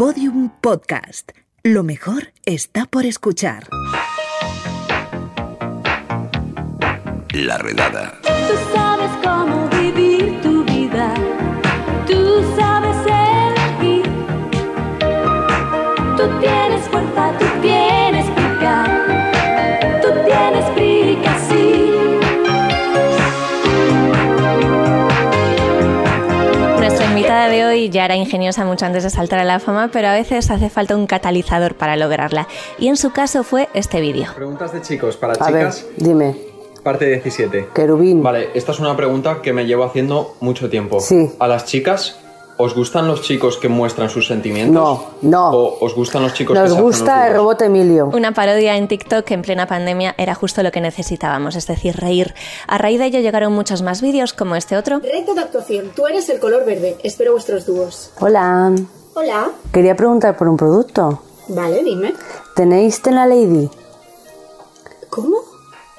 Podium Podcast. Lo mejor está por escuchar. La redada. Tú sabes cómo ya era ingeniosa mucho antes de saltar a la fama, pero a veces hace falta un catalizador para lograrla. Y en su caso fue este vídeo. Preguntas de chicos para A ver, chicas, dime, parte 17. querubín. Vale, esta es una pregunta que me llevo haciendo mucho tiempo. Sí. A las chicas, ¿os gustan los chicos que muestran sus sentimientos? No, no. ¿O os gustan los chicos que Nos los gusta el robot Emilio. Una parodia en TikTok que en plena pandemia era justo lo que necesitábamos, es decir, reír. A raíz de ello llegaron muchos más vídeos como este otro. Reto de actuación. Tú eres el color verde. Espero vuestros dúos. Hola, Hola. quería preguntar por un producto. Vale, dime. ¿Tenéis Tena Lady? ¿Cómo?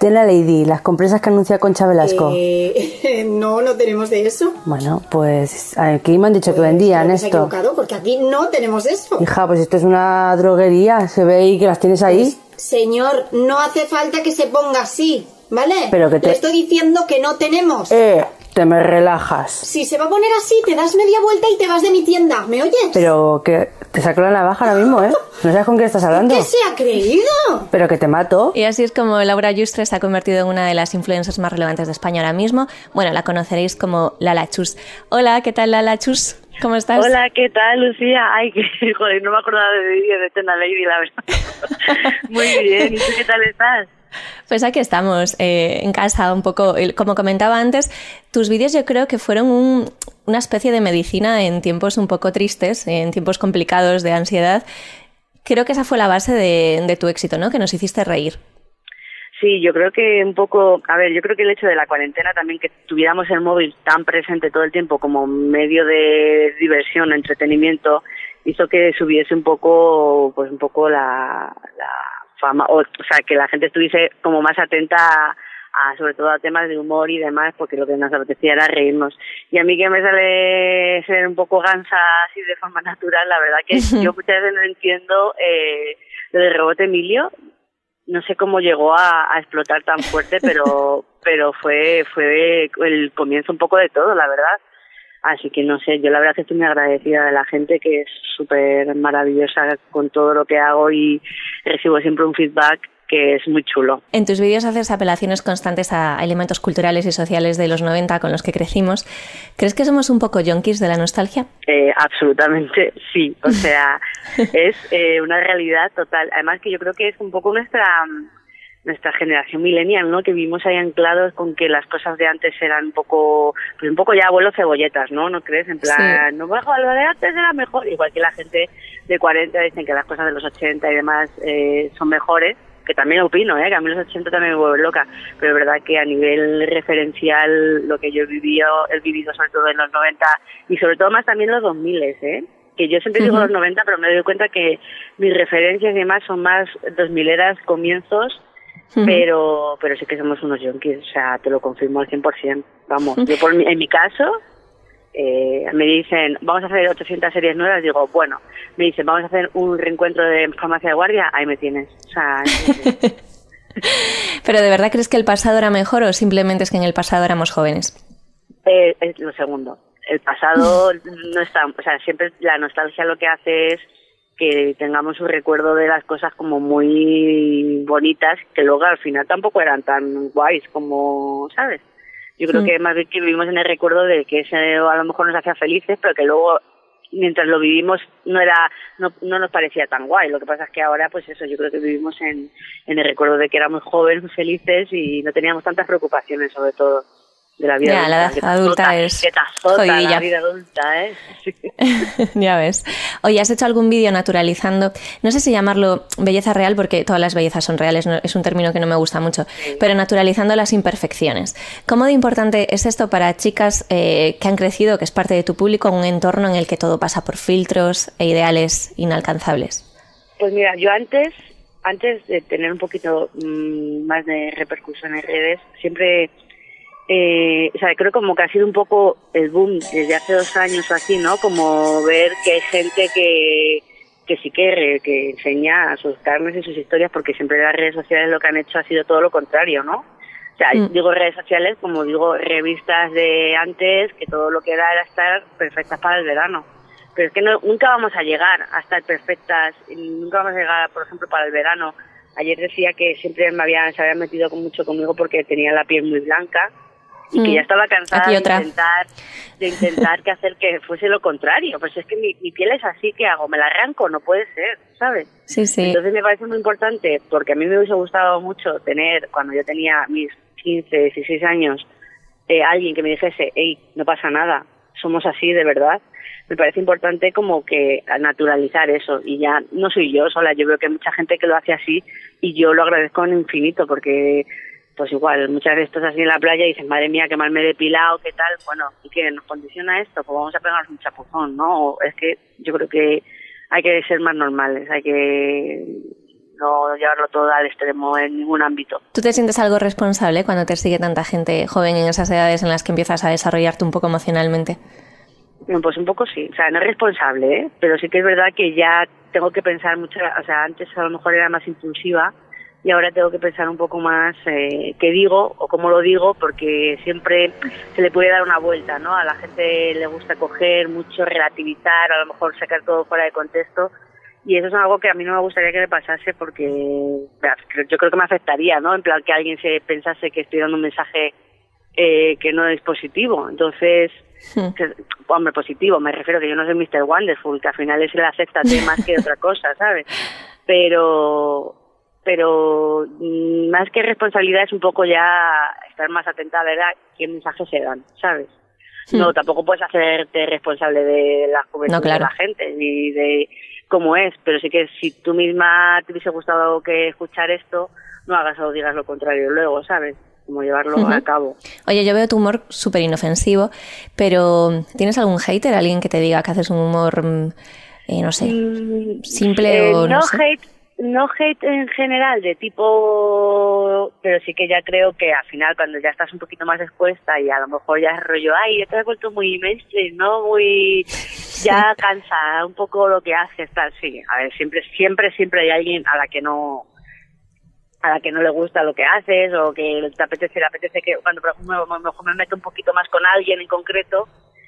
Tena Lady, las compresas que anuncia Concha Velasco. Eh, no, no tenemos de eso. Bueno, pues aquí me han dicho que Pues, vendían que esto. equivocado porque aquí no tenemos eso. Hija, pues esto es una droguería, se ve ahí que las tienes ahí. Señor, no hace falta que se ponga así, ¿vale? Pero que te- Le estoy diciendo que no tenemos. Eh, te me relajas. Si se va a poner así, te das media vuelta y te vas de mi tienda. ¿Me oyes? Pero que te saco la navaja ahora mismo, ¿eh? No sabes con quién estás hablando. ¿Qué se ha creído? Pero que te mato. Y así es como Laura Yustre se ha convertido en una de las influencers más relevantes de España ahora mismo. Bueno, la conoceréis como Lala Chus. Hola, ¿qué tal Lala Chus? ¿Cómo estás? Hola, ¿qué tal, Lucía? Ay, que joder, no me acordaba de de Tena Lady, la verdad. Muy bien, ¿y tú qué tal estás? Pues aquí estamos, eh, en casa un poco. Como comentaba antes, tus vídeos yo creo que fueron un- una especie de medicina en tiempos un poco tristes, en tiempos complicados de ansiedad. Creo que esa fue la base de, tu éxito, ¿no? Que nos hiciste reír. Sí, yo creo que un poco, a ver, yo creo que el hecho de la cuarentena también que tuviéramos el móvil tan presente todo el tiempo como medio de diversión, entretenimiento, hizo que subiese un poco, pues un poco la fama, o, o sea, que la gente estuviese como más atenta a, a, sobre todo a temas de humor y demás, porque lo que nos apetecía era reírnos. Y a mí que me sale ser un poco gansa así de forma natural, la verdad que yo muchas veces no entiendo eh, lo de Rebote Emilio, no sé cómo llegó a, a explotar tan fuerte, pero pero fue fue el comienzo un poco de todo, la verdad. Así que no sé, yo la verdad que estoy muy agradecida de la gente que es súper maravillosa con todo lo que hago y recibo siempre un feedback que es muy chulo. En tus vídeos haces apelaciones constantes a elementos culturales y sociales de los 90 con los que crecimos. ¿Crees que somos un poco yonkis de la nostalgia? Eh, absolutamente sí, o sea, es eh, una realidad total. Además que yo creo que es un poco nuestra nuestra generación millennial, ¿no? Que vivimos ahí anclados con que las cosas de antes eran un poco, pues un poco ya abuelo cebolletas, ¿no? ¿No crees? En plan, no bajo, lo de antes era mejor. Igual que la gente de 40 dicen que las cosas de los 80 y demás eh, son mejores, que también opino, ¿eh? Que a mí los 80 también me vuelven loca, pero es verdad que a nivel referencial lo que yo he vivido, he vivido sobre todo en los 90 y sobre todo más también en los 2000, ¿eh? Que yo siempre digo los 90, pero me doy cuenta que mis referencias y demás son más 2000 eras, comienzos, Pero pero sí que somos unos yonkis, o sea, te lo confirmo al 100%. Vamos, yo por mi- en mi caso, eh, me dicen, vamos a hacer 800 series nuevas, digo, bueno, me dicen, vamos a hacer un reencuentro de farmacia de guardia, ahí me tienes. O sea. ¿Pero de verdad crees que el pasado era mejor o simplemente es que en el pasado éramos jóvenes? Eh, es lo segundo. El pasado no está, o sea, siempre la nostalgia lo que hace es que tengamos un recuerdo de las cosas como muy bonitas, que luego al final tampoco eran tan guays como, ¿sabes? Yo creo Mm. que más bien que vivimos en el recuerdo de que ese a lo mejor nos hacía felices, pero que luego mientras lo vivimos no era no, no nos parecía tan guay. Lo que pasa es que ahora, pues eso, yo creo que vivimos en, en el recuerdo de que éramos jóvenes, felices y no teníamos tantas preocupaciones, sobre todo de la vida Ya, la edad adulta es que te la vida adulta, ¿eh? Sí. ya ves. Oye, has hecho algún vídeo naturalizando, no sé si llamarlo belleza real, porque todas las bellezas son reales, no- es un término que no me gusta mucho, pero naturalizando las imperfecciones. ¿Cómo de importante es esto para chicas eh, que han crecido, que es parte de tu público, en un entorno en el que todo pasa por filtros e ideales inalcanzables? Pues mira, yo antes, antes de tener un poquito mm, más de repercusión en redes, siempre, eh, o sea, creo como que ha sido un poco el boom desde hace dos años o así, ¿no? Como ver que hay gente que, que sí que, que enseña sus carnes y sus historias, porque siempre las redes sociales lo que han hecho ha sido todo lo contrario, ¿no? O sea, Mm. digo redes sociales como digo revistas de antes, que todo lo que era era estar perfectas para el verano. Pero es que no, nunca vamos a llegar a estar perfectas, nunca vamos a llegar, por ejemplo, para el verano. Ayer decía que siempre me había, se había metido con mucho conmigo porque tenía la piel muy blanca y que Mm. ya estaba cansada de intentar, de intentar que hacer que fuese lo contrario. Pues es que mi, mi piel es así, que hago? Me la arranco, no puede ser, ¿sabes? Sí, sí. Entonces me parece muy importante, porque a mí me hubiese gustado mucho tener, cuando yo tenía mis 15, 16 años, eh, alguien que me dijese, hey, no pasa nada, somos así de verdad. Me parece importante como que naturalizar eso. Y ya no soy yo sola, yo veo que hay mucha gente que lo hace así y yo lo agradezco en infinito porque pues igual, muchas veces estás así en la playa y dices, madre mía, qué mal me he depilado, qué tal. Bueno, ¿y qué nos condiciona esto? Pues vamos a pegarnos un chapuzón, ¿no? O Es que yo creo que hay que ser más normales, hay que no llevarlo todo al extremo en ningún ámbito. ¿Tú te sientes algo responsable cuando te sigue tanta gente joven en esas edades en las que empiezas a desarrollarte un poco emocionalmente? Pues un poco sí, o sea, no es responsable, ¿eh? pero sí que es verdad que ya tengo que pensar mucho, o sea, antes a lo mejor era más impulsiva y ahora tengo que pensar un poco más eh, qué digo o cómo lo digo, porque siempre se le puede dar una vuelta, ¿no? A la gente le gusta coger mucho, relativizar, a lo mejor sacar todo fuera de contexto y eso es algo que a mí no me gustaría que me pasase porque yo creo que me afectaría, ¿no? En plan que alguien se pensase que estoy dando un mensaje eh, que no es positivo. Entonces, Hmm. hombre, positivo, me refiero que yo no soy Mr. Wonderful, que al final es el acéptate más que otra cosa, ¿sabes? Pero, pero más que responsabilidad es un poco ya estar más atenta a ver a qué mensajes se dan, ¿sabes? No, Hmm. tampoco puedes hacerte responsable de la juventud No, claro. de la gente ni de cómo es, pero sí que si tú misma te hubiese gustado que escuchar esto, no hagas o digas lo contrario luego, ¿sabes? Como llevarlo a cabo. Oye, yo veo tu humor súper inofensivo, pero ¿tienes algún hater? ¿Alguien que te diga que haces un humor, mm, eh, no sé, Mm, simple eh, o no, no sé? hate no hate en general de tipo pero sí que ya creo que al final cuando ya estás un poquito más expuesta y a lo mejor ya es rollo ay ya te has vuelto muy mainstream no muy ya cansa un poco lo que haces tal sí a ver siempre siempre siempre hay alguien a la que no a la que no le gusta lo que haces o que te apetece, le apetece que cuando por ejemplo me, mejor me meto un poquito más con alguien en concreto,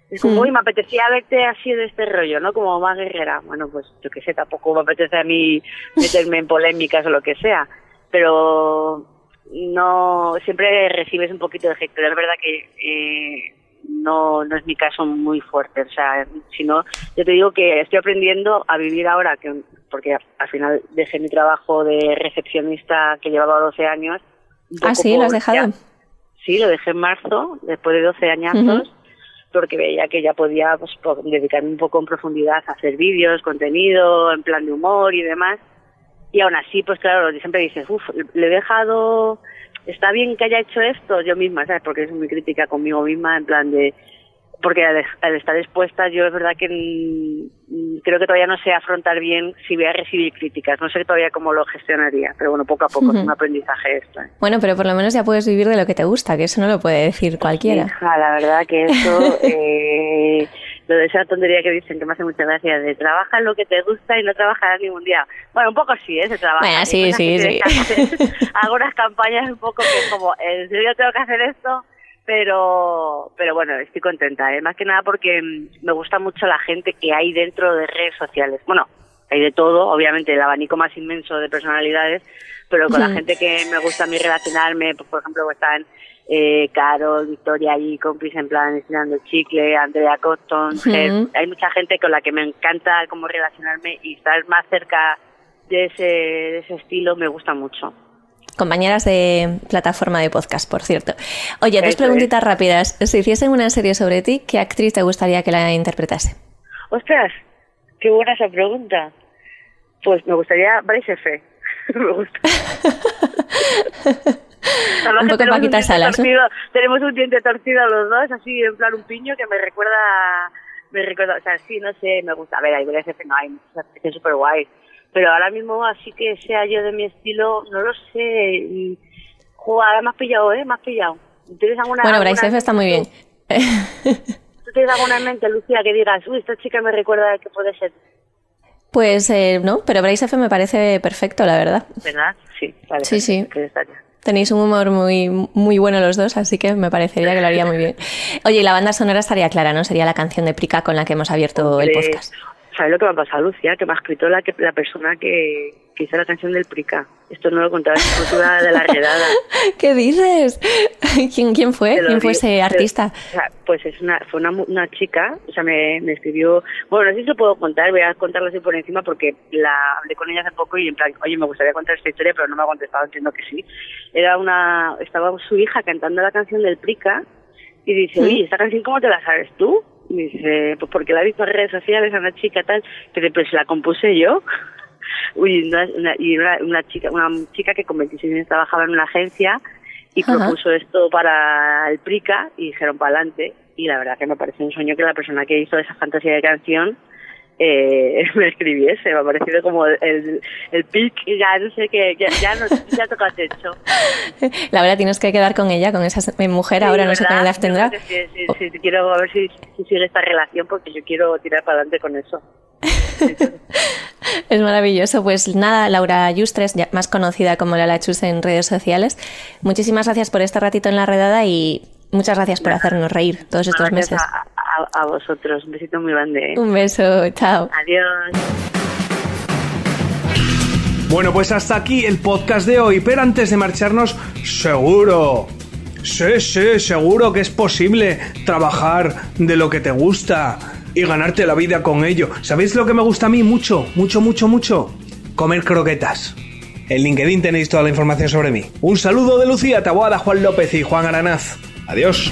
es como, Mm. uy, me apetecía verte así de este rollo, ¿no? Como más guerrera. Bueno, pues yo qué sé, tampoco me apetece a mí meterme en polémicas o lo que sea, pero no, siempre recibes un poquito de hate, pero es verdad que eh, no, no es mi caso muy fuerte, o sea, si no, yo te digo que estoy aprendiendo a vivir ahora, que porque al final dejé mi trabajo de recepcionista que llevaba 12 años. Ah, sí, lo has dejado. ya- Sí, lo dejé en marzo, después de 12 añazos, porque veía que ya podía pues, dedicarme un poco en profundidad a hacer vídeos, contenido, en plan de humor y demás. Y aún así, pues claro, siempre dices, uff, le he dejado, está bien que haya hecho esto yo misma, ¿sabes? Porque es muy crítica conmigo misma, en plan de, porque al, al estar expuesta yo es verdad que mm, creo que todavía no sé afrontar bien si voy a recibir críticas, no sé todavía cómo lo gestionaría, pero bueno, poco a poco es un aprendizaje esto. ¿eh? Bueno, pero por lo menos ya puedes vivir de lo que te gusta, que eso no lo puede decir cualquiera. Hija, la verdad que eso, eh, lo de esa tontería que dicen que me hace mucha gracia, de trabaja en lo que te gusta y no trabajarás ningún día. Bueno, un poco sí, ¿eh? Se trabaja. Bueno, sí, sí, sí. Hago unas campañas un poco que es como, ¿en serio tengo que hacer esto? Pero, pero bueno, estoy contenta, ¿eh? Más que nada porque mm, me gusta mucho la gente que hay dentro de redes sociales. Bueno, hay de todo, obviamente el abanico más inmenso de personalidades, pero con la gente que me gusta a mí relacionarme, pues, por ejemplo, están eh, Carol, Victoria y compis en plan estirando el chicle, Andrea Ujú. Ger- hay mucha gente con la que me encanta cómo relacionarme y estar más cerca de ese, de ese estilo me gusta mucho. Compañeras de plataforma de podcast, por cierto. Oye, dos preguntitas rápidas. Si hiciesen una serie sobre ti, ¿qué actriz te gustaría que la interpretase? Ostras, qué buena esa pregunta. Pues me gustaría Bryce F. me gusta. Un que poco Paquita Salas, Tenemos un diente torcido los dos, así en plan un piño que me recuerda, me recuerda, o sea, sí, no sé, me gusta. A ver, hay Bryce F. no hay actrices súper guay. Pero ahora mismo, así que sea yo de mi estilo, no lo sé. Y, jo, ahora me has pillado, ¿eh? Me has pillado. ¿Tienes alguna, Bueno, alguna Bryce F está muy bien. ¿Tú tienes alguna en mente, Lucía, que digas, uy, esta chica me recuerda que puede ser? Pues eh, no, pero Brace F me parece perfecto, la verdad. ¿Verdad? Sí, vale. Sí, sí. que. Tenéis un humor muy, muy bueno los dos, así que me parecería que lo haría muy bien. Oye, y la banda sonora estaría clara, ¿no? Sería la canción de Prica con la que hemos abierto el podcast. ¿Sabes lo que me ha pasado, Lucía? Que me ha escrito la, que, la persona que, que hizo la canción del Prica. Esto no lo contaba en cultura de la redada. ¿Qué dices? ¿Quién, quién fue? ¿Quién fue ese artista? o sea, pues es una, fue una, una chica, o sea, me, me escribió, bueno, no sé si lo puedo contar, voy a contarlo así por encima porque la hablé con ella hace poco y en plan, oye, me gustaría contar esta historia, pero no me ha contestado, entiendo que sí. Era una, estaba su hija cantando la canción del Prica y dice, oye, ¿esta canción cómo te la sabes tú? Dice, pues porque la he visto en redes sociales a una chica tal, pero pues la compuse yo. Uy, una, una- y una, una chica, una chica que con 26 años trabajaba en una agencia y Ajá. propuso esto para el Prica y dijeron para adelante. Y la verdad que me parece un sueño que la persona que hizo esa fantasía de canción eh, me escribiese. Me ha parecido como el, el pic, ya no sé qué, ya, ya, no, ya toca techo. Laura, tienes que quedar con ella, con esa eh, mujer, ahora no sé qué ¿verdad? edad tendrá. Sí, sí, sí, quiero a ver si, si sigue esta relación porque yo quiero tirar para adelante con eso. Es maravilloso. Pues nada, Laura Yustres, más conocida como Lala Chus en redes sociales, muchísimas gracias por este ratito en la redada y muchas gracias por hacernos reír todos estos meses. A, a- a vosotros. Un besito muy grande. ¿eh? Un beso, chao. Adiós. Bueno, pues hasta aquí el podcast de hoy, pero antes de marcharnos, seguro, sí, sí, seguro que es posible trabajar de lo que te gusta y ganarte la vida con ello. ¿Sabéis lo que me gusta a mí mucho, mucho, mucho, mucho? Comer croquetas. En LinkedIn tenéis toda la información sobre mí. Un saludo de Lucía Taboada, Juan López y Juan Aranaz. Adiós.